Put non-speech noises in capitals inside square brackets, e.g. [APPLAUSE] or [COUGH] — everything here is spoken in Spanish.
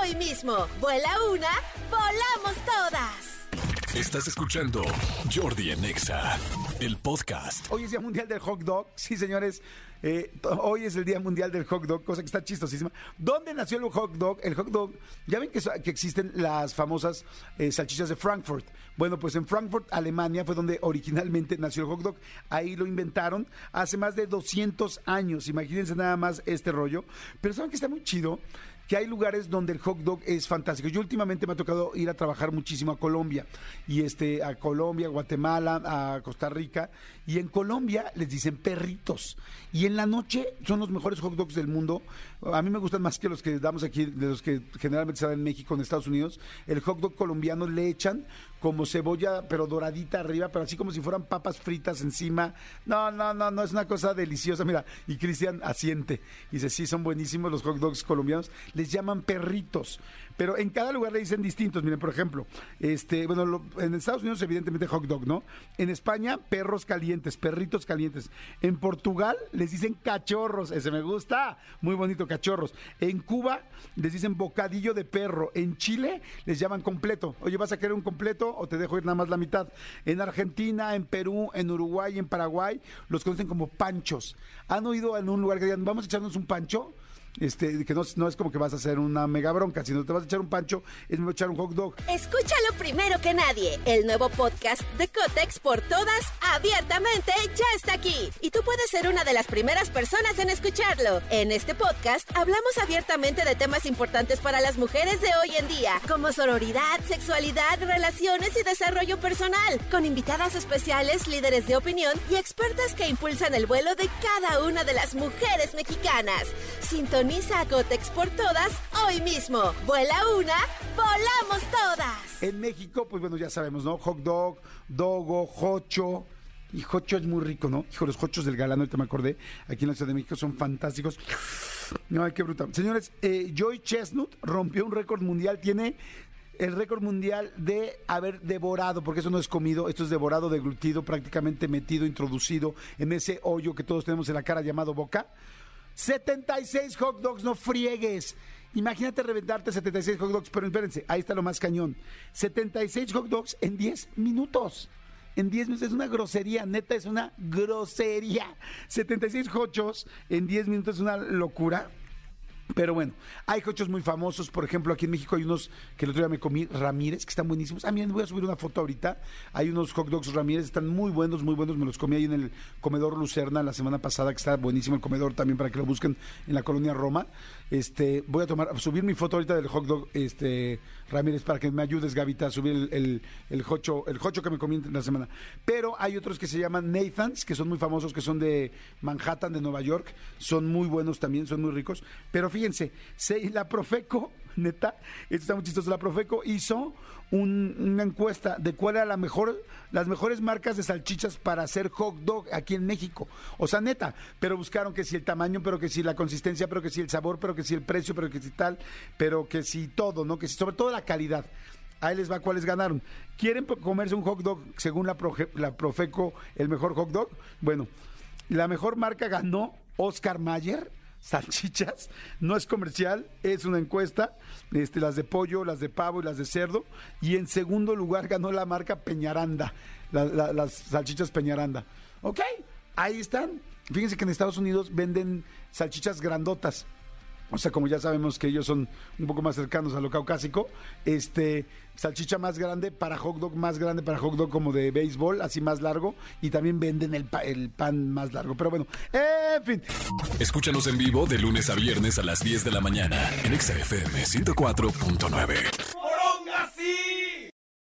hoy mismo. Vuela una, volamos todas. Estás escuchando Jordi Anexa, el podcast. Hoy es Día Mundial del Hot Dog. Sí, señores. eh, hoy es el Día Mundial del Hot Dog, cosa que está chistosísima. ¿Dónde nació el hot dog? El hot dog, ya ven que, que existen las famosas eh, salchichas de Frankfurt. Bueno, pues en Frankfurt, Alemania, fue donde originalmente nació el hot dog. Ahí lo inventaron hace más de 200 años. Imagínense nada más este rollo. Pero ¿saben que está muy chido? Que hay lugares donde el hot dog es fantástico. Yo últimamente me ha tocado ir a trabajar muchísimo a Colombia y este a Colombia, Guatemala, a Costa Rica y en Colombia les dicen perritos y en la noche son los mejores hot dogs del mundo. A mí me gustan más que los que damos aquí, de los que generalmente se dan en México, en Estados Unidos. El hot dog colombiano le echan como cebolla, pero doradita arriba, pero así como si fueran papas fritas encima. No, no, no, no, es una cosa deliciosa. Mira, y Cristian asiente. Y dice, sí, son buenísimos los hot dogs colombianos. Les llaman perritos. Pero en cada lugar le dicen distintos. Miren, por ejemplo, este, bueno, en Estados Unidos, evidentemente, hot dog, ¿no? En España, perros calientes, perritos calientes. En Portugal les dicen cachorros, ese me gusta, muy bonito, cachorros. En Cuba les dicen bocadillo de perro. En Chile les llaman completo. Oye, ¿vas a querer un completo o te dejo ir nada más la mitad? En Argentina, en Perú, en Uruguay, en Paraguay, los conocen como panchos. ¿Han oído en un lugar que digan, vamos a echarnos un pancho? Este, que no, es como que vas a hacer una mega bronca, sino te vas a echar un pancho, es mejor echar un hot dog. Escúchalo primero que nadie. El nuevo podcast de Cotex por todas, abiertamente, ya está aquí. Y tú puedes ser una de las primeras personas en escucharlo. En este podcast hablamos abiertamente de temas importantes para las mujeres de hoy en día, como sororidad, sexualidad, relaciones y desarrollo personal, con invitadas especiales, líderes de opinión y expertas que impulsan el vuelo de cada una de las mujeres mexicanas. Sintoniza a Cotex por todas hoy mismo. Vuela una, volamos todas. En México, pues bueno, ya sabemos, ¿no? Hot dog, dogo, jocho. Y jocho es muy rico, ¿no? Hijo, los jochos del galán, ahorita me acordé, aquí en la Ciudad de México son fantásticos. Ay, qué brutal. Señores, eh, Joy Chestnut rompió un récord mundial, tiene el récord mundial de haber devorado, porque eso no es comido, esto es devorado, deglutido, prácticamente metido, introducido en ese hoyo que todos tenemos en la cara llamado boca. 76 hot dogs, no friegues. Imagínate reventarte 76 hot dogs, pero espérense, ahí está lo más cañón. 76 hot dogs en 10 minutos. En 10 minutos es una grosería, neta, es una grosería. 76 hochos en 10 minutos es una locura. Pero bueno, hay cochos muy famosos. Por ejemplo, aquí en México hay unos que el otro día me comí, Ramírez, que están buenísimos. Ah, miren, voy a subir una foto ahorita. Hay unos hot dogs Ramírez, están muy buenos, muy buenos. Me los comí ahí en el comedor Lucerna la semana pasada, que está buenísimo el comedor también para que lo busquen en la colonia Roma. Este, voy a tomar, subir mi foto ahorita del hot dog este, Ramírez para que me ayudes, Gavita, a subir el, el, el jocho, el que me comí en la semana. Pero hay otros que se llaman Nathans, que son muy famosos, que son de Manhattan, de Nueva York. Son muy buenos también, son muy ricos. Pero fíjense, se- la Profeco, [LAUGHS] neta, esto está muy chistoso, la Profeco hizo un- una encuesta de cuál era la mejor, las mejores marcas de salchichas para hacer hot dog aquí en México. O sea, neta, pero buscaron que si el tamaño, pero que si la consistencia, pero que si el sabor, pero que si el precio, pero que si tal, pero que si todo, ¿no? Que si sobre todo la calidad. Ahí les va cuáles ganaron. ¿Quieren comerse un hot dog según la, la Profeco, el mejor hot dog? Bueno, la mejor marca ganó Oscar Mayer. Salchichas, no es comercial, es una encuesta, este, las de pollo, las de pavo y las de cerdo. Y en segundo lugar ganó la marca Peñaranda, la- la- las salchichas Peñaranda. Ok, ahí están. Fíjense que en Estados Unidos venden salchichas grandotas. O sea, como ya sabemos que ellos son un poco más cercanos a lo caucásico, este, salchicha más grande para hot dog, más grande para hot dog como de béisbol, así más largo, y también venden el, el pan más largo. Pero bueno, en fin. Escúchanos en vivo de lunes a viernes a las 10 de la mañana en Exa FM 104.9.